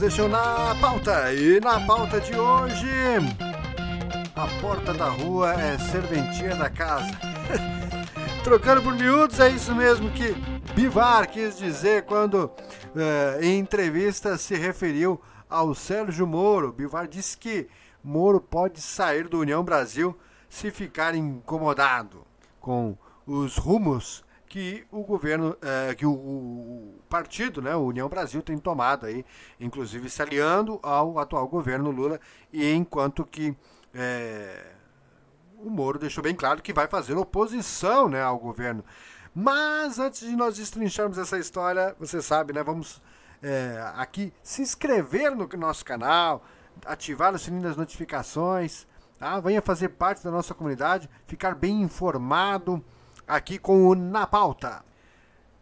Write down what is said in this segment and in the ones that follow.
o Na Pauta. E na pauta de hoje, a porta da rua é serventia da casa. Trocando por miúdos, é isso mesmo que Bivar quis dizer quando, eh, em entrevista, se referiu ao Sérgio Moro. Bivar disse que Moro pode sair do União Brasil se ficar incomodado com os rumos que o governo, é, que o, o, partido, né, União Brasil, tem tomado aí, inclusive se aliando ao atual governo Lula, e enquanto que é, o Moro deixou bem claro que vai fazer oposição né, ao governo. Mas antes de nós destrincharmos essa história, você sabe, né, vamos é, aqui se inscrever no nosso canal, ativar o sininho das notificações, tá? venha fazer parte da nossa comunidade, ficar bem informado aqui com o Na Pauta.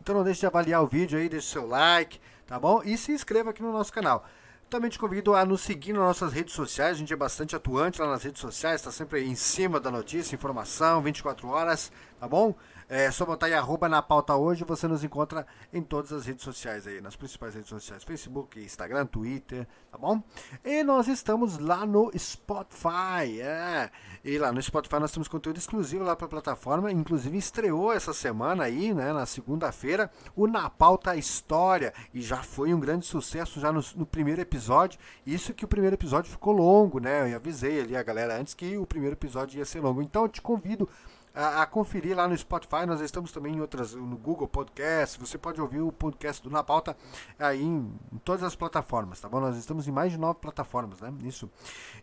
Então não deixe de avaliar o vídeo aí, deixe seu like, tá bom? E se inscreva aqui no nosso canal. Também te convido a nos seguir nas nossas redes sociais, a gente é bastante atuante lá nas redes sociais, está sempre em cima da notícia, informação, 24 horas, tá bom? É só botar aí arroba na pauta hoje, você nos encontra em todas as redes sociais aí, nas principais redes sociais, Facebook, Instagram, Twitter, tá bom? E nós estamos lá no Spotify, é. E lá no Spotify nós temos conteúdo exclusivo lá para a plataforma, inclusive estreou essa semana aí, né, na segunda-feira, o Na Pauta História, e já foi um grande sucesso já no, no primeiro episódio, isso que o primeiro episódio ficou longo, né, eu avisei ali a galera antes que o primeiro episódio ia ser longo, então eu te convido a, a, conferir lá no Spotify. Nós estamos também em outras, no Google Podcast. Você pode ouvir o podcast do Na Pauta aí em, em todas as plataformas, tá bom? Nós estamos em mais de nove plataformas, né? Isso.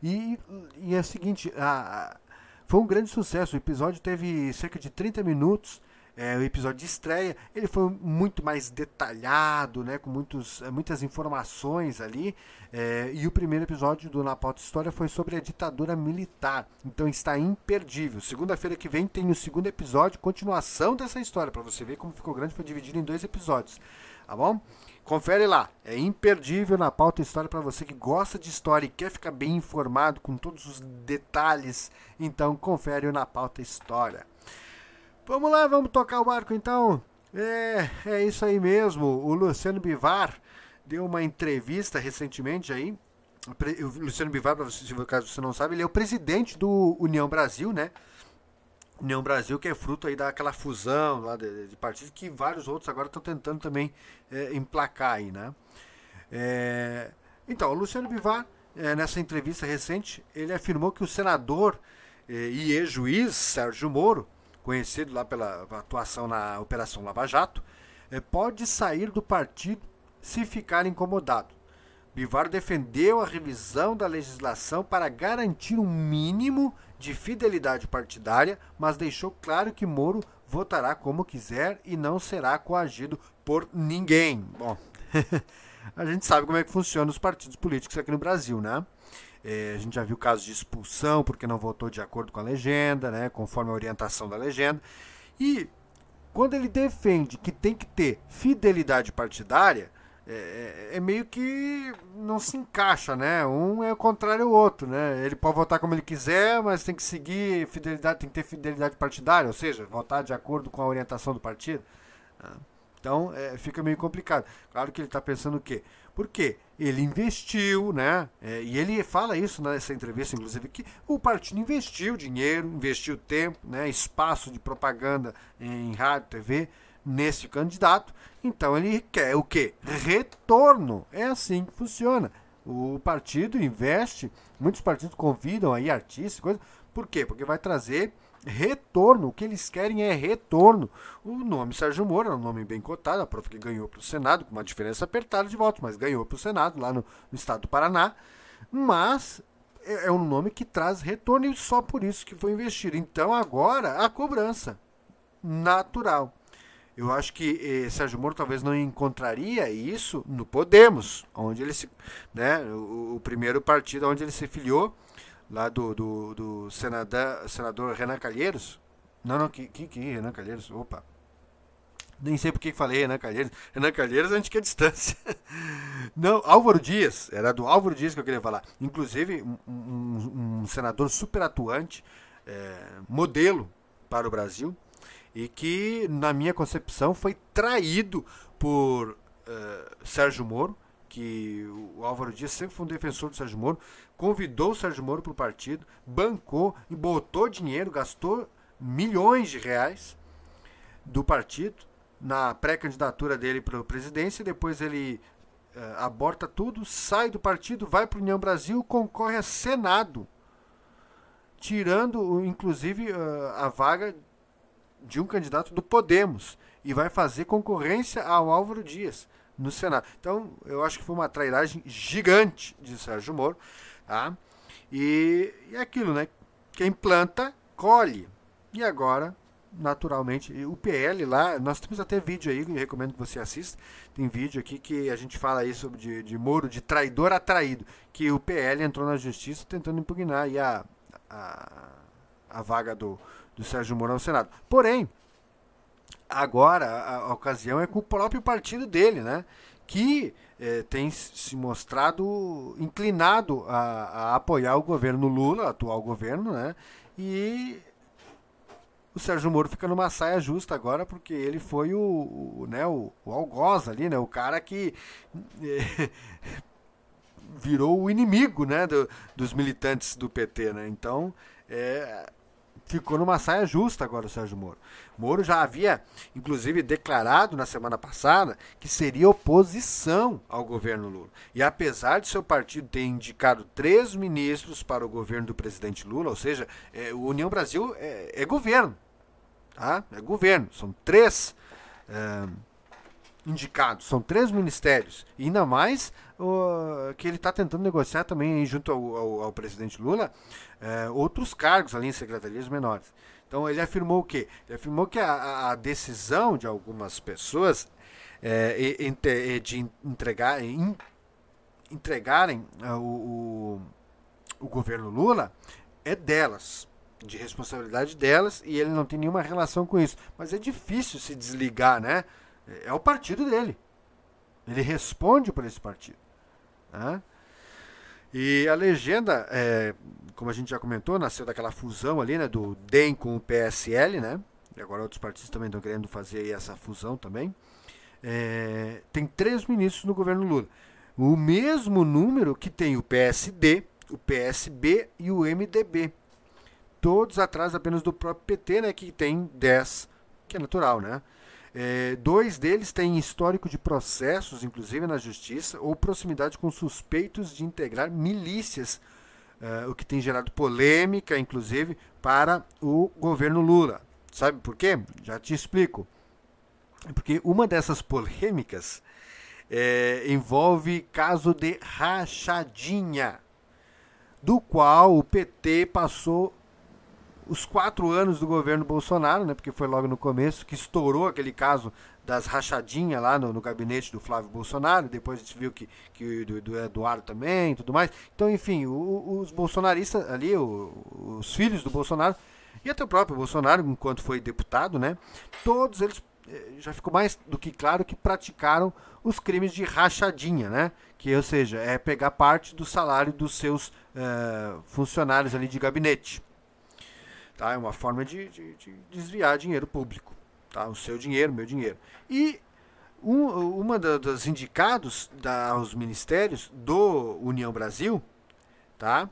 E, e é o seguinte, a, a, foi um grande sucesso. O episódio teve cerca de 30 minutos é, o episódio de estreia, ele foi muito mais detalhado, né, com muitos, é, muitas informações ali. É, e o primeiro episódio do Na Pauta História foi sobre a ditadura militar. Então está imperdível. Segunda-feira que vem tem o segundo episódio, continuação dessa história, para você ver como ficou grande, foi dividido em dois episódios. Tá bom? Confere lá, é imperdível na pauta história para você que gosta de história e quer ficar bem informado com todos os detalhes. Então confere na pauta história. Vamos lá, vamos tocar o barco então. É, é isso aí mesmo. O Luciano Bivar deu uma entrevista recentemente aí. O Luciano Bivar, se caso você não sabe, ele é o presidente do União Brasil, né? União Brasil, que é fruto aí daquela fusão lá de, de partidos que vários outros agora estão tentando também é, emplacar aí, né? É, então, o Luciano Bivar, é, nessa entrevista recente, ele afirmou que o senador é, e ex-juiz Sérgio Moro conhecido lá pela atuação na Operação Lava Jato, é, pode sair do partido se ficar incomodado. Bivar defendeu a revisão da legislação para garantir um mínimo de fidelidade partidária, mas deixou claro que Moro votará como quiser e não será coagido por ninguém. Bom, a gente sabe como é que funcionam os partidos políticos aqui no Brasil, né? É, a gente já viu casos de expulsão porque não votou de acordo com a legenda, né, conforme a orientação da legenda. E quando ele defende que tem que ter fidelidade partidária, é, é, é meio que não se encaixa, né? Um é o contrário do outro, né? Ele pode votar como ele quiser, mas tem que seguir fidelidade, tem que ter fidelidade partidária, ou seja, votar de acordo com a orientação do partido. Então é, fica meio complicado. Claro que ele está pensando o quê? Porque ele investiu, né? É, e ele fala isso nessa entrevista, inclusive, que o partido investiu dinheiro, investiu tempo, né? espaço de propaganda em rádio, TV, nesse candidato. Então ele quer o quê? Retorno. É assim que funciona. O partido investe, muitos partidos convidam aí artistas, coisa. Por quê? Porque vai trazer retorno. O que eles querem é retorno. O nome Sérgio Moro é um nome bem cotado, a prova que ganhou para o Senado, com uma diferença apertada de votos, mas ganhou para o Senado, lá no, no, estado do Paraná. Mas é, é um nome que traz retorno e só por isso que foi investido. Então agora a cobrança natural. Eu acho que eh, Sérgio Moro talvez não encontraria isso no Podemos, onde ele se, né, o, o primeiro partido onde ele se filiou lá do, do, do senador, senador Renan Calheiros. Não, não, que, que, que Renan Calheiros? Opa. Nem sei por que falei Renan Calheiros. Renan Calheiros a gente quer distância. Não, Álvaro Dias. Era do Álvaro Dias que eu queria falar. Inclusive, um, um, um senador super atuante, é, modelo para o Brasil, e que, na minha concepção, foi traído por uh, Sérgio Moro, que o Álvaro Dias sempre foi um defensor do Sérgio Moro, convidou o Sérgio Moro para o partido, bancou e botou dinheiro, gastou milhões de reais do partido na pré-candidatura dele para a presidência, depois ele uh, aborta tudo, sai do partido, vai para a União Brasil, concorre a Senado, tirando inclusive uh, a vaga de um candidato do Podemos e vai fazer concorrência ao Álvaro Dias no Senado. Então, eu acho que foi uma trairagem gigante de Sérgio Moro, tá? E, é aquilo, né? Quem planta, colhe. E agora, naturalmente, o PL lá, nós temos até vídeo aí, recomendo que você assista. Tem vídeo aqui que a gente fala aí sobre de, de Moro, de traidor a traído, que o PL entrou na justiça tentando impugnar aí a, a, a vaga do, do Sérgio Moro ao Senado. Porém, Agora, a, a ocasião é com o próprio partido dele, né? Que eh, tem se mostrado inclinado a, a, apoiar o governo Lula, o atual governo, né? E o Sérgio Moro fica numa saia justa agora, porque ele foi o, o né, o, o, algoz ali, né? O cara que eh, virou o inimigo, né? Do, dos militantes do PT, né? Então, é, ficou numa saia justa agora o Sérgio Moro. Moro já havia, inclusive, declarado na semana passada que seria oposição ao governo Lula. E apesar de seu partido ter indicado três ministros para o governo do presidente Lula, ou seja, é, o União Brasil é, é, governo. Tá? É governo. São três. É, indicados, são três ministérios, e ainda mais uh, que ele está tentando negociar também junto ao, ao, ao presidente Lula uh, outros cargos ali em secretarias menores. Então ele afirmou o quê? Ele afirmou que a, a decisão de algumas pessoas uh, de entregar, in, entregarem o, o, o governo Lula é delas, de responsabilidade delas, e ele não tem nenhuma relação com isso. Mas é difícil se desligar, né? É o partido dele. Ele responde por esse partido. Né? E a legenda, é, como a gente já comentou, nasceu daquela fusão ali, né, do DEM com o PSL, né? E agora outros partidos também estão querendo fazer essa fusão também. É, tem três ministros no governo Lula. O mesmo número que tem o PSD, o PSB e o MDB. Todos atrás apenas do próprio PT, né, que tem 10, que é natural, né? É, dois deles têm histórico de processos, inclusive na justiça, ou proximidade com suspeitos de integrar milícias, é, o que tem gerado polêmica, inclusive, para o governo Lula. Sabe por quê? Já te explico. Porque uma dessas polêmicas é, envolve caso de rachadinha, do qual o PT passou os quatro anos do governo Bolsonaro, né, porque foi logo no começo que estourou aquele caso das rachadinhas lá no, no gabinete do Flávio Bolsonaro, depois a gente viu que, que do, do Eduardo também e tudo mais. Então, enfim, o, os bolsonaristas ali, o, os filhos do Bolsonaro, e até o próprio Bolsonaro, enquanto foi deputado, né, todos eles eh, já ficou mais do que claro que praticaram os crimes de rachadinha, né? Que, ou seja, é pegar parte do salário dos seus uh, funcionários ali de gabinete. Tá? É uma forma de, de, de desviar dinheiro público. Tá? O seu dinheiro, meu dinheiro. E um, uma da, das indicados da, aos ministérios do União Brasil, tá?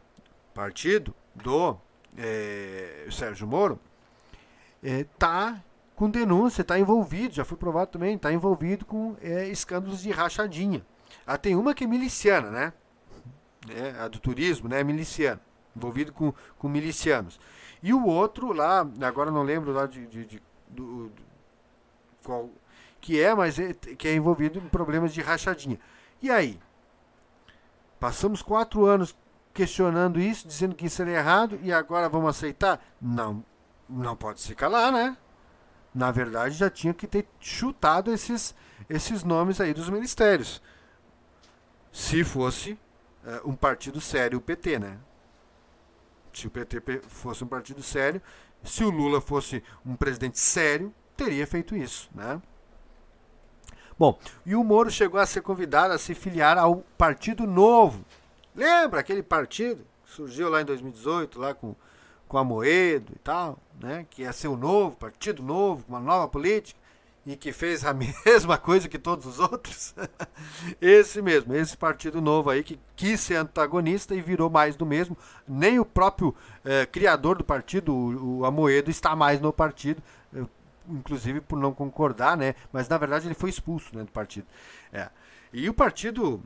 partido do é, Sérgio Moro, está é, com denúncia, está envolvido, já foi provado também, está envolvido com é, escândalos de rachadinha. Ah, tem uma que é miliciana, né? É, a do turismo, né? Miliciana, envolvido com, com milicianos. E o outro lá, agora não lembro lá de, de, de do, do, qual que é, mas é, que é envolvido em problemas de rachadinha. E aí? Passamos quatro anos questionando isso, dizendo que isso era errado, e agora vamos aceitar? Não, não pode se calar, né? Na verdade, já tinha que ter chutado esses, esses nomes aí dos ministérios. Se fosse é, um partido sério, o PT, né? Se o PT fosse um partido sério, se o Lula fosse um presidente sério, teria feito isso, né? Bom, e o Moro chegou a ser convidado a se filiar ao Partido Novo. Lembra aquele partido que surgiu lá em 2018, lá com, com a Moedo e tal, né? Que ia ser o novo, Partido Novo, uma nova política. E que fez a mesma coisa que todos os outros? esse mesmo, esse partido novo aí que quis ser antagonista e virou mais do mesmo. Nem o próprio é, criador do partido, o, o Amoedo, está mais no partido, inclusive por não concordar, né? Mas na verdade ele foi expulso né, do partido. É. E o partido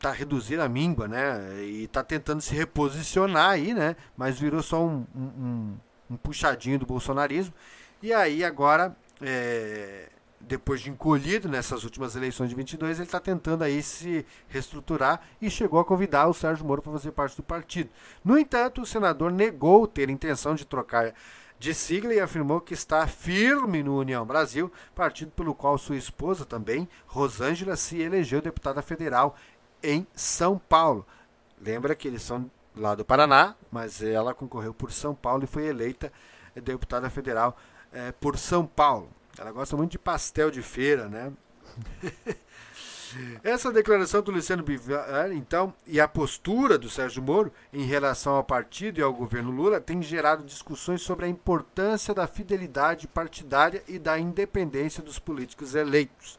tá reduzindo a míngua, né? E tá tentando se reposicionar aí, né? Mas virou só um, um, um puxadinho do bolsonarismo. E aí agora é, depois de encolhido nessas últimas eleições de 22, ele está tentando aí se reestruturar e chegou a convidar o Sérgio Moro para fazer parte do partido. No entanto, o senador negou ter intenção de trocar de sigla e afirmou que está firme no União Brasil, partido pelo qual sua esposa também, Rosângela, se elegeu deputada federal em São Paulo. Lembra que eles são lá do Paraná, mas ela concorreu por São Paulo e foi eleita deputada federal é, por São Paulo. Ela gosta muito de pastel de feira, né? Essa declaração do Luciano Bivar, então, e a postura do Sérgio Moro em relação ao partido e ao governo Lula tem gerado discussões sobre a importância da fidelidade partidária e da independência dos políticos eleitos.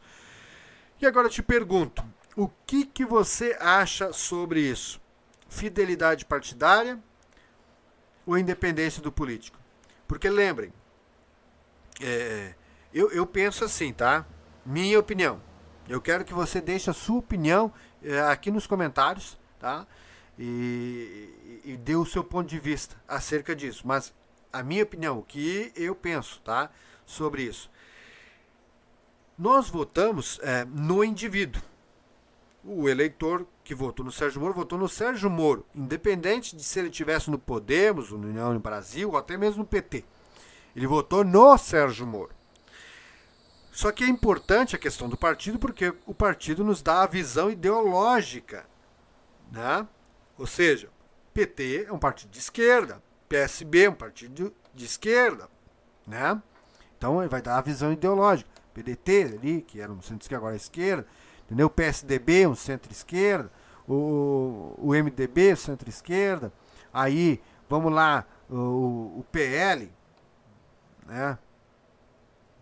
E agora eu te pergunto, o que, que você acha sobre isso? Fidelidade partidária ou independência do político? Porque lembrem, é, eu, eu penso assim, tá? Minha opinião. Eu quero que você deixe a sua opinião é, aqui nos comentários, tá? E, e, e dê o seu ponto de vista acerca disso. Mas a minha opinião, o que eu penso, tá? Sobre isso. Nós votamos é, no indivíduo. O eleitor que votou no Sérgio Moro votou no Sérgio Moro, independente de se ele estivesse no Podemos, no União no Brasil ou até mesmo no PT. Ele votou no Sérgio Moro. Só que é importante a questão do partido porque o partido nos dá a visão ideológica. Né? Ou seja, PT é um partido de esquerda, PSB é um partido de esquerda. Né? Então ele vai dar a visão ideológica. PDT ali, que era um centro-esquerda, agora é esquerda. Entendeu? O PSDB, um centro-esquerda. O, o MDB, centro-esquerda. Aí, vamos lá, o, o PL, né?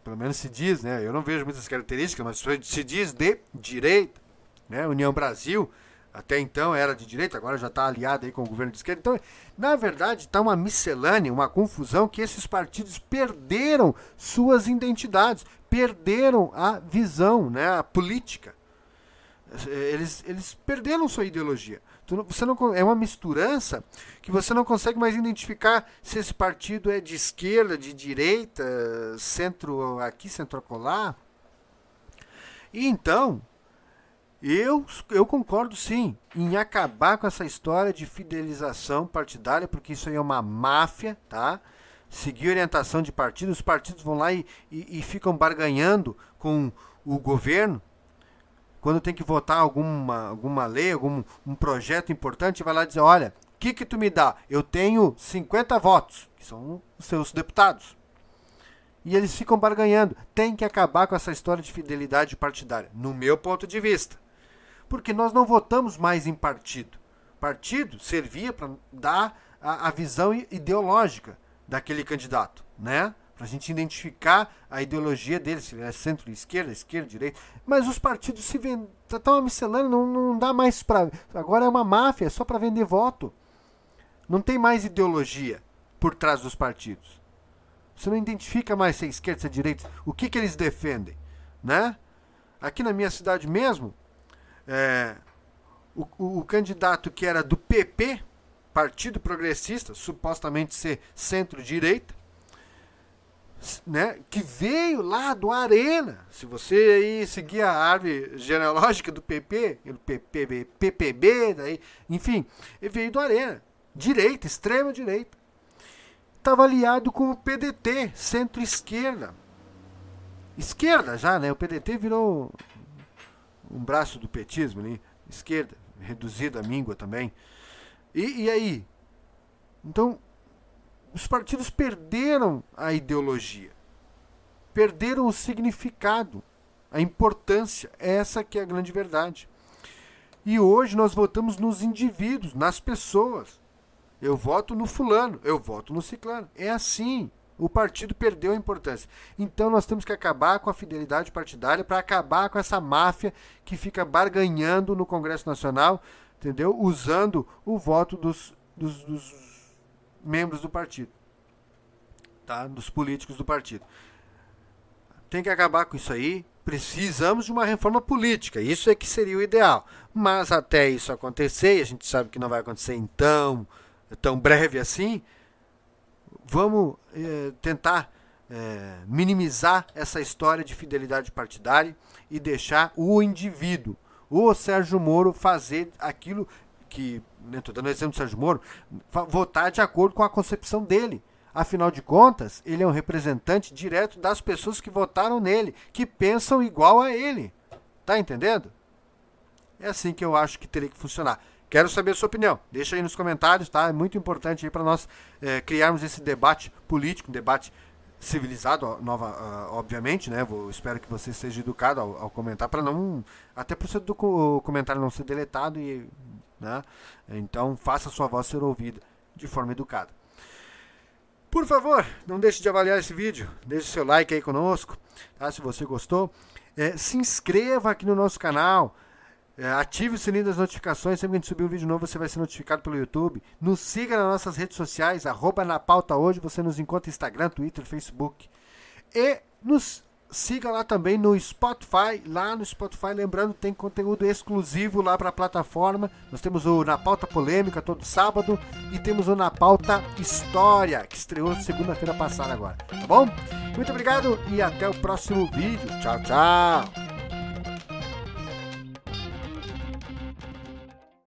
Pelo menos se diz, né? Eu não vejo muitas características, mas se diz de direita, né? União Brasil, até então era de direita, agora já está aliada aí com o governo de esquerda. Então, na verdade, está uma miscelânea, uma confusão que esses partidos perderam suas identidades, perderam a visão, né, a política. Eles, eles perderam sua ideologia. Você não, é uma misturança que você não consegue mais identificar se esse partido é de esquerda, de direita, centro aqui, centro acolá. E então, eu, eu concordo sim em acabar com essa história de fidelização partidária, porque isso aí é uma máfia, tá? Seguir orientação de partido, os partidos vão lá e, e, e ficam barganhando com o governo quando tem que votar alguma, alguma lei, algum um projeto importante, vai lá dizer, olha, o que que tu me dá? Eu tenho 50 votos, que são os seus deputados. E eles ficam barganhando. Tem que acabar com essa história de fidelidade partidária, no meu ponto de vista. Porque nós não votamos mais em partido. Partido servia para dar a, a visão ideológica daquele candidato, né? Para a gente identificar a ideologia deles, se é centro-esquerda, esquerda, direita. Mas os partidos se vendem, tá uma miscelânea, não, não dá mais para. Agora é uma máfia, é só para vender voto. Não tem mais ideologia por trás dos partidos. Você não identifica mais se é esquerda, se é direita. O que, que eles defendem, né? Aqui na minha cidade mesmo, é, o, o, o candidato que era do PP, Partido Progressista, supostamente ser centro-direita, né, que veio lá do Arena. Se você aí seguir a árvore genealógica do PP, do PPB, PPB, daí, enfim, ele veio do Arena, direita, extrema direita. Estava aliado com o PDT, centro-esquerda. Esquerda já, né? O PDT virou um braço do petismo ali, esquerda, reduzida a míngua também. E, e aí? Então, os partidos perderam a ideologia, perderam o significado, a importância. Essa que é a grande verdade. E hoje nós votamos nos indivíduos, nas pessoas. Eu voto no fulano, eu voto no ciclano. É assim. O partido perdeu a importância. Então nós temos que acabar com a fidelidade partidária para acabar com essa máfia que fica barganhando no Congresso Nacional, entendeu? Usando o voto dos, dos, dos membros do partido, tá? Dos políticos do partido. Tem que acabar com isso aí. Precisamos de uma reforma política. Isso é que seria o ideal. Mas até isso acontecer, e a gente sabe que não vai acontecer então tão breve assim, vamos eh, tentar eh, minimizar essa história de fidelidade partidária e deixar o indivíduo, o Sérgio Moro, fazer aquilo que, estou né, dando exemplo do Sérgio Moro, votar de acordo com a concepção dele. Afinal de contas, ele é um representante direto das pessoas que votaram nele, que pensam igual a ele. Tá entendendo? É assim que eu acho que teria que funcionar. Quero saber a sua opinião. Deixa aí nos comentários, tá? É muito importante aí para nós é, criarmos esse debate político, um debate civilizado, nova, uh, obviamente, né? Vou, espero que você seja educado ao, ao comentar para não, até para o comentário não ser deletado e, né? Então faça a sua voz ser ouvida de forma educada. Por favor, não deixe de avaliar esse vídeo, deixe seu like aí conosco, tá? Se você gostou, é, se inscreva aqui no nosso canal. É, ative o sininho das notificações. Sempre que a gente subir um vídeo novo, você vai ser notificado pelo YouTube. Nos siga nas nossas redes sociais, arroba na pauta hoje. Você nos encontra Instagram, Twitter, Facebook. E nos siga lá também no Spotify. Lá no Spotify, lembrando, tem conteúdo exclusivo lá para a plataforma. Nós temos o Na Pauta Polêmica todo sábado. E temos o Na Pauta História, que estreou segunda-feira passada agora. Tá bom? Muito obrigado e até o próximo vídeo. Tchau, tchau.